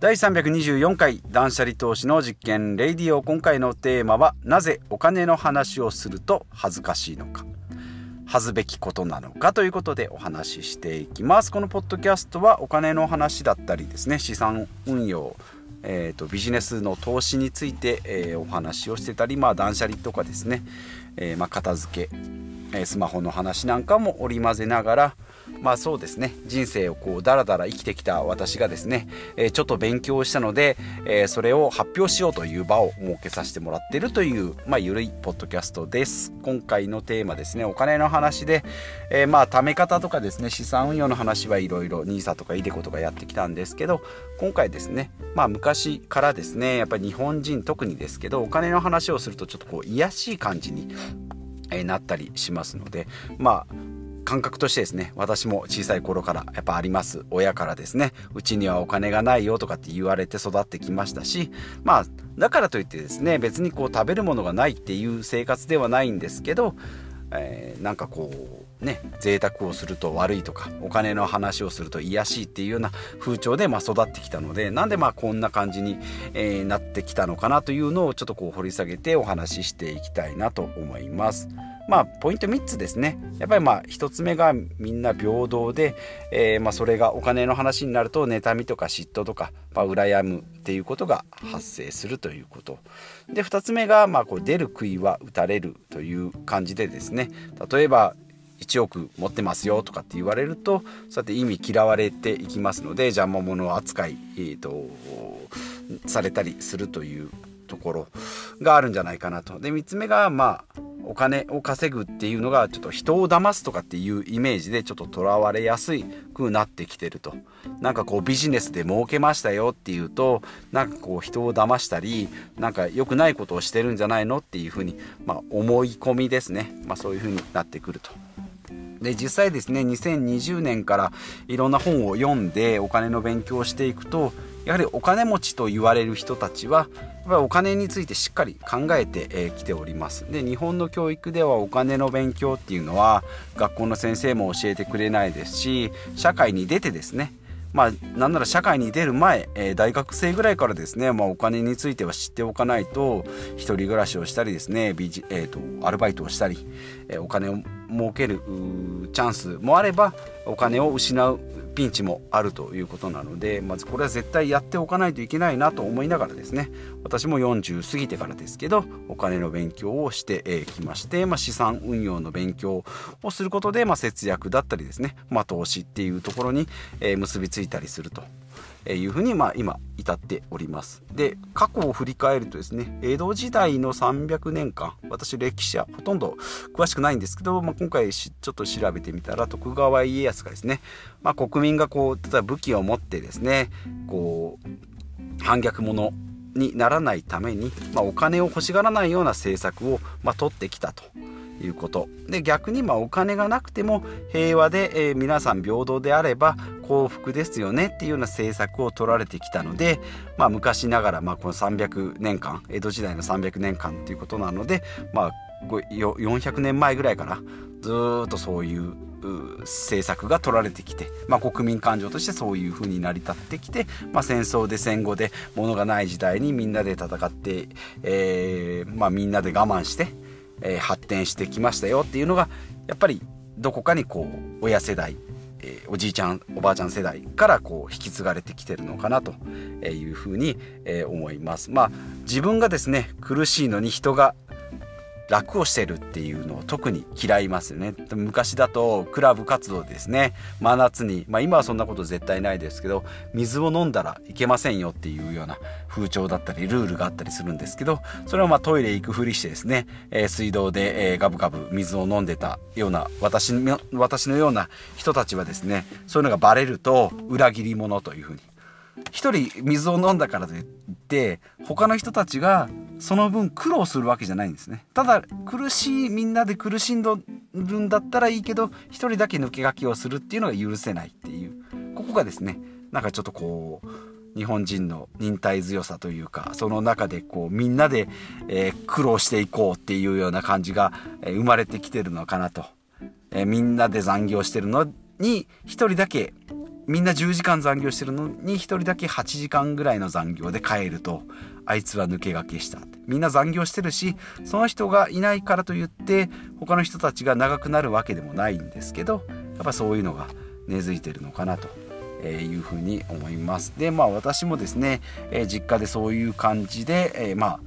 第324回断捨離投資の実験レイディオ。今回のテーマはなぜお金の話をすると恥ずかしいのか。恥ずべきことなのかということでお話ししていきます。このポッドキャストはお金の話だったりですね資産運用えーと、ビジネスの投資について、えー、お話をしてたり、まあ、断捨離とかですね、えー、まあ、片付け、えー、スマホの話なんかも織り交ぜながら、まあそうですね。人生をこうダラダラ生きてきた私がですね、えー、ちょっと勉強したので、えー、それを発表しようという場を設けさせてもらっているという、まあ、ゆるいポッドキャストです。今回のテーマですね。お金の話で、えー、まあ貯め方とかですね。資産運用の話はいろいろ NISA とか iDeCo とかやってきたんですけど今回ですねまあ昔昔からですねやっぱり日本人特にですけどお金の話をするとちょっとこう癒しい感じになったりしますのでまあ感覚としてですね私も小さい頃からやっぱあります。親からですねうちにはお金がないよとかって言われて育ってきましたしまあだからといってですね別にこう食べるものがないっていう生活ではないんですけど、えー、なんかこうね贅沢をすると悪いとかお金の話をすると癒しいっていうような風潮でまあ育ってきたのでなんでまあこんな感じに、えー、なってきたのかなというのをちょっとこう掘り下げてお話ししていきたいなと思います。まあ、ポイント3つですね。やっぱりまあ、1つ目がみんな平等で、えー、まあ、それがお金の話になると、妬みとか嫉妬とか、まあ、羨むっていうことが発生するということ。で、2つ目が、まあ、こう出る杭は打たれるという感じでですね、例えば、1億持ってますよとかって言われるとそうやって意味嫌われていきますので邪魔者扱い、えーとされたりするというところがあるんじゃないかなと。で3つ目がまあお金を稼ぐっていうのがちょっと人を騙すとかっていうイメージでちょっととらわれやすくなってきてるとなんかこうビジネスで儲けましたよっていうとなんかこう人を騙したりなんか良くないことをしてるんじゃないのっていうふうに、まあ、思い込みですね、まあ、そういうふうになってくると。で実際ですね2020年からいろんな本を読んでお金の勉強をしていくとやはりお金持ちと言われる人たちはやっぱりお金についてしっかり考えてき、えー、ております。で日本の教育ではお金の勉強っていうのは学校の先生も教えてくれないですし社会に出てですねまあ、なんなら社会に出る前、えー、大学生ぐらいからですね、まあ、お金については知っておかないと一人暮らしをしたりですね、えーと、アルバイトをしたり、えー、お金を儲けるチャンスもあればお金を失うピンチもあるということなのでまずこれは絶対やっておかないといけないなと思いながらですね私も40過ぎてからですけどお金の勉強をしてきまして、まあ、資産運用の勉強をすることで、まあ、節約だったりですね、まあ、投資っていうところに結びついたりすると。いうふうにまあ今至っておりますで過去を振り返るとですね江戸時代の300年間私歴史はほとんど詳しくないんですけど、まあ、今回ちょっと調べてみたら徳川家康がですね、まあ、国民がこう例えば武器を持ってですねこう反逆者にならないために、まあ、お金を欲しがらないような政策を、まあ、取ってきたと。いうことで逆にまあお金がなくても平和で、えー、皆さん平等であれば幸福ですよねっていうような政策を取られてきたので、まあ、昔ながら、まあ、この300年間江戸時代の300年間ということなので、まあ、400年前ぐらいからずっとそういう政策が取られてきて、まあ、国民感情としてそういうふうに成り立ってきて、まあ、戦争で戦後で物がない時代にみんなで戦って、えーまあ、みんなで我慢してえー、発展してきましたよっていうのがやっぱりどこかにこう親世代、えー、おじいちゃんおばあちゃん世代からこう引き継がれてきてるのかなというふうに、えー、思います。まあ自分がですね苦しいのに人が楽をしてるっていうのを特に嫌いますよね。昔だとクラブ活動ですね。真夏に、まあ、今はそんなこと絶対ないですけど水を飲んだらいけませんよっていうような風潮だったりルールがあったりするんですけどそれをまあトイレ行くふりしてですね、えー、水道で、えー、ガブガブ水を飲んでたような私の私のような人たちはですねそういうのがバレると裏切り者というふうに。一人水を飲んだからといって他の人たちがその分苦労するわけじゃないんですね。ただ苦しいみんなで苦しんどるんだったらいいけど一人だけ抜け駆けをするっていうのが許せないっていう。ここがですねなんかちょっとこう日本人の忍耐強さというかその中でこうみんなで、えー、苦労していこうっていうような感じが、えー、生まれてきてるのかなと、えー、みんなで残業してるのに一人だけみんな10時間残業してるのに1人だけ8時間ぐらいの残業で帰るとあいつは抜け駆けしたみんな残業してるしその人がいないからといって他の人たちが長くなるわけでもないんですけどやっぱそういうのが根付いてるのかなというふうに思います。でまあ私もですね、え実家でそういう感じで、えまあ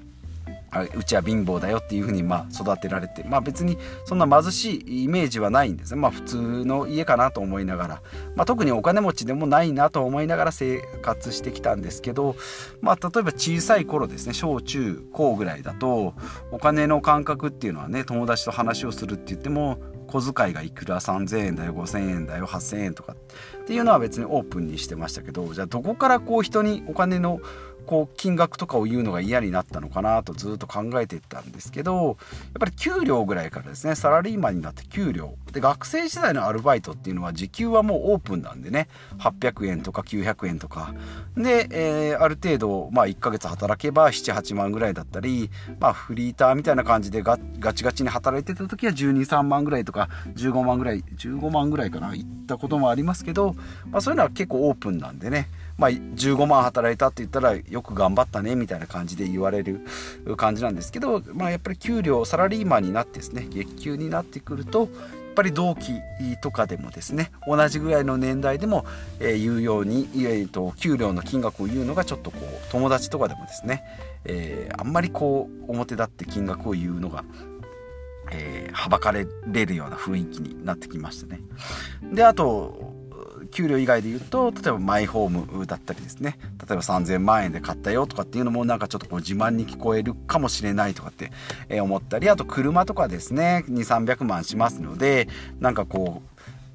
うちは貧乏だよっていうふうにまあ育てられてまあ別にそんな貧しいイメージはないんですね。まあ普通の家かなと思いながら、まあ、特にお金持ちでもないなと思いながら生活してきたんですけどまあ例えば小さい頃ですね小中高ぐらいだとお金の感覚っていうのはね友達と話をするって言っても小遣いがいくら3,000円だよ5,000円だよ8,000円とかっていうのは別にオープンにしてましたけどじゃあどこからこう人にお金のこう金額とかを言うのが嫌になったのかなとずっと考えていったんですけどやっぱり給料ぐらいからですねサラリーマンになって給料。で学生時代のアルバイトっていうのは時給はもうオープンなんでね。800円とか900円とか。で、えー、ある程度、まあ、1ヶ月働けば78万ぐらいだったり、まあ、フリーターみたいな感じでガチガチに働いてた時は123万ぐらいとか15万ぐらい15万ぐらいかな。行ったこともありますけど、まあ、そういうのは結構オープンなんでね。まあ、15万働いたって言ったらよく頑張ったねみたいな感じで言われる感じなんですけど、まあ、やっぱり給料サラリーマンになってですね月給になってくるとやっぱり同期とかでもですね同じぐらいの年代でも、えー、言うように、えーと、給料の金額を言うのがちょっとこう友達とかでもですね、えー、あんまりこう表立って金額を言うのがえー、はばかれるような雰囲気になってきましたね。であと給料以外で言うと例えばマイホームだったりですね。例えば3000万円で買ったよとかっていうのもなんかちょっとこう自慢に聞こえるかもしれないとかって、思ったりあと車とかですね。2300万しますのでなんかこう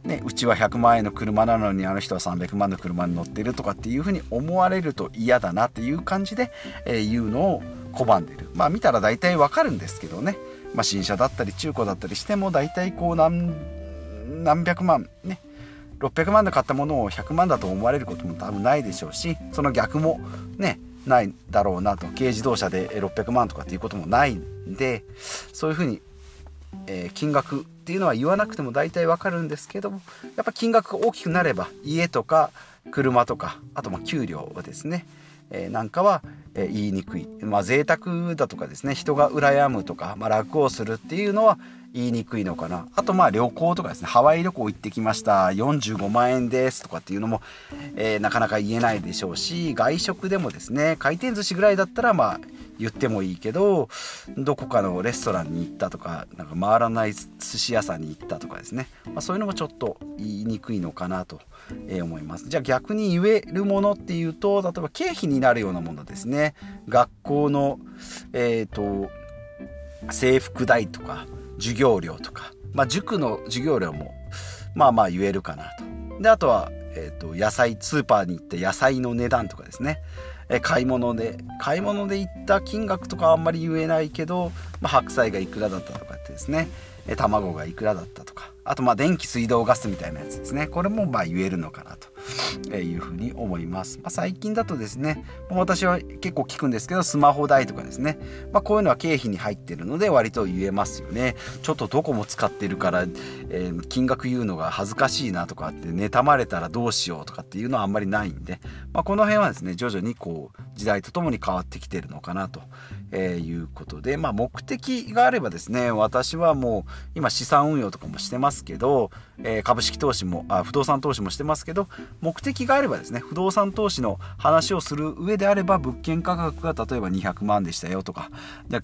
ね、うちは100万円の車なのにあの人は300万の車に乗ってるとかっていうふうに思われると嫌だなっていう感じで、えー、言うのを拒んでる。まあ見たら大体わかるんですけどね、まあ、新車だったり中古だったりしても大体こう何何百万ね600万で買ったものを100万だと思われることも多分ないでしょうしその逆もねないだろうなと。軽自動車で600万とかっていうこともないんでそういうふうに、えー、金額っていうのは言わなくても大体わかるんですけどもやっぱ金額が大きくなれば家とか車とかあとま給料はですねえー、なんかは、え、言いにくい、まあ、贅沢だとかですね。人が羨むとか、まあ、楽をするっていうのは言いにくいのかな。あとまあ旅行とかですね。ハワイ旅行行ってきました。45万円ですとかっていうのも、えー、なかなか言えないでしょうし外食でもですね回転寿司ぐらいだったらまあ言ってもいいけどどこかのレストランに行ったとかなんか回らない寿司屋さんに行ったとかですね、まあ、そういうのもちょっと言いにくいのかなと思います。じゃあ逆に言えるものっていうと例えば経費になるようなものですね。学校のえ、ー、と制服代とか授業料とか、まあ、塾の授業料もまあまあ言えるかなと。であとは、えーと、野菜スーパーに行って野菜の値段とかですね、え買い物で買い物で行った金額とかあんまり言えないけど、まあ、白菜がいくらだったとかってですね、え卵がいくらだったとか。あとまあ電気水道ガスみたいなやつですね。これもまあ言えるのかなと。いうふうに思います、まあ、最近だとですね私は結構聞くんですけどスマホ代とかですね、まあ、こういうのは経費に入ってるので割と言えますよね。ちょっとどこも使ってるから、えー、金額言うのが恥ずかしいなとかって妬まれたらどうしようとかっていうのはあんまりないんで、まあ、この辺はですね徐々にこう時代とともに変わってきてるのかなということで、まあ、目的があればですね私はもう今資産運用とかもしてますけど、えー、株式投資もあ不動産投資もしてますけど目的があればですね不動産投資の話をする上であれば物件価格が例えば200万でしたよとか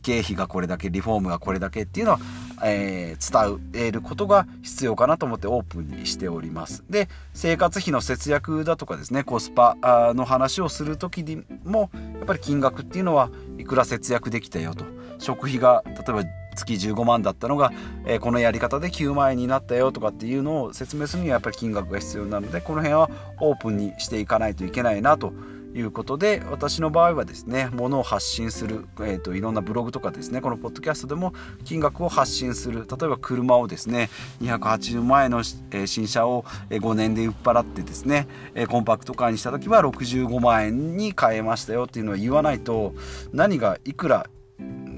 経費がこれだけリフォームがこれだけっていうのは、えー、伝えることが必要かなと思ってオープンにしております。で生活費の節約だとかですねコスパの話をする時にもっぱり金額っていうのはいくら節約できたよと。食費が例えば月15万だったのが、えー、このやり方で9万円になったよとかっていうのを説明するにはやっぱり金額が必要なのでこの辺はオープンにしていかないといけないなと。いうことで私の場合はですね物を発信する、えーと、いろんなブログとかですねこのポッドキャストでも金額を発信する例えば車をですね280万円の、え、新車を5年で売っ払ってですね、え、コンパクトカーにした時は65万円に買えましたよっていうのは言わないと何がいくら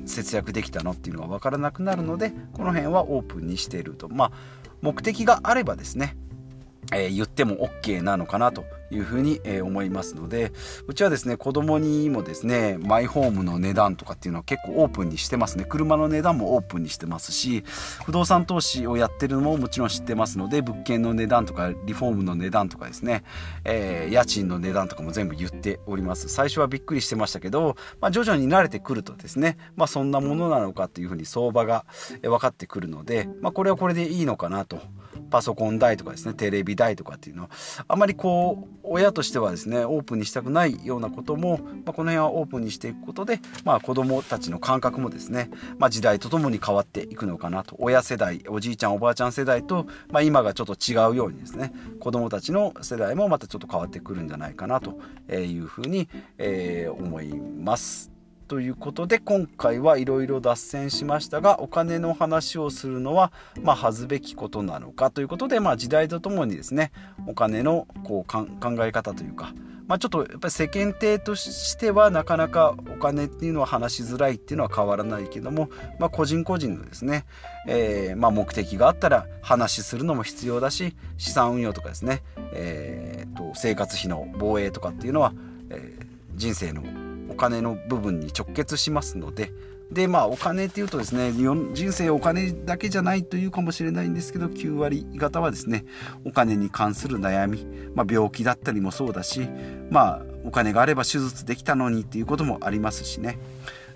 節約できたのっていうのが分からなくなるのでこの辺はオープンにしていると。まあ目的があればですねえー、言っても OK なのかなというふうに、えー、思いますのでうちはですね子供にもですねマイホームの値段とかっていうのは結構オープンにしてますね。車の値段もオープンにしてますし不動産投資をやってるのももちろん知ってますので物件の値段とかリフォームの値段とかですね、えー、家賃の値段とかも全部言っております。最初はびっくりしてましたけど、まあ、徐々に慣れてくるとですね、まあ、そんなものなのかっていうふうに相場が分かってくるので、まあ、これはこれでいいのかなとパソコン代とかですねテレビ代とかっていうのはあまりこう親としてはですねオープンにしたくないようなことも、まあ、この辺はオープンにしていくことで、まあ、子どもたちの感覚もですね、まあ、時代とともに変わっていくのかなと親世代おじいちゃんおばあちゃん世代と、まあ、今がちょっと違うようにですね子どもたちの世代もまたちょっと変わってくるんじゃないかなというふうに、えー、思います。ということで今回はいろいろ脱線しましたがお金の話をするのは、まあ、恥ずべきことなのかということで、まあ、時代とともにですねお金のこう考え方というか、まあ、ちょっとやっぱり世間体としてはなかなかお金っていうのは話しづらいっていうのは変わらないけども、まあ、個人個人のですね、え、まあ、目的があったら話しするのも必要だし資産運用とかですね、えーと、生活費の防衛とかっていうのは、え、人生のお金の部分に直結しますので。でまあお金っていうとですね人生お金だけじゃないというかもしれないんですけど9割方はですねお金に関する悩み、まあ、病気だったりもそうだしまあお金があれば手術できたのにっていうこともありますしね。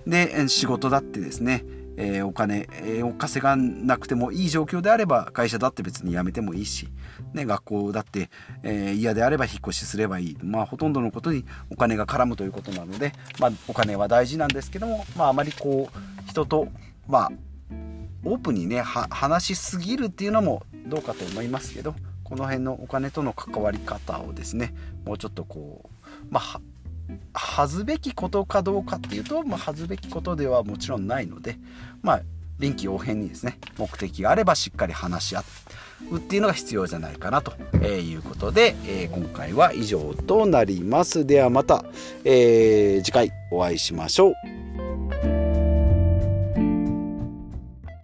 で仕事だってですねえー、お金、えー、を稼がなくてもいい状況であれば会社だって別に辞めてもいいし、ね、学校だって、えー、嫌であれば引っ越しすればいい、まあ、ほとんどのことにお金が絡むということなので、まあ、お金は大事なんですけども、まあ、あまりこう人と、まあ、オープンにね話しすぎるっていうのもどうかと思いますけどこの辺のお金との関わり方をですねもうちょっとこうまあ恥ずべきことかどうかっていうと、まあ、恥ずべきことではもちろんないので、まあ、臨機応変にですね目的があればしっかり話し合うっていうのが必要じゃないかなとえいうことで、えー、今回は以上となります。ではまた、えー、次回お会いしましょう。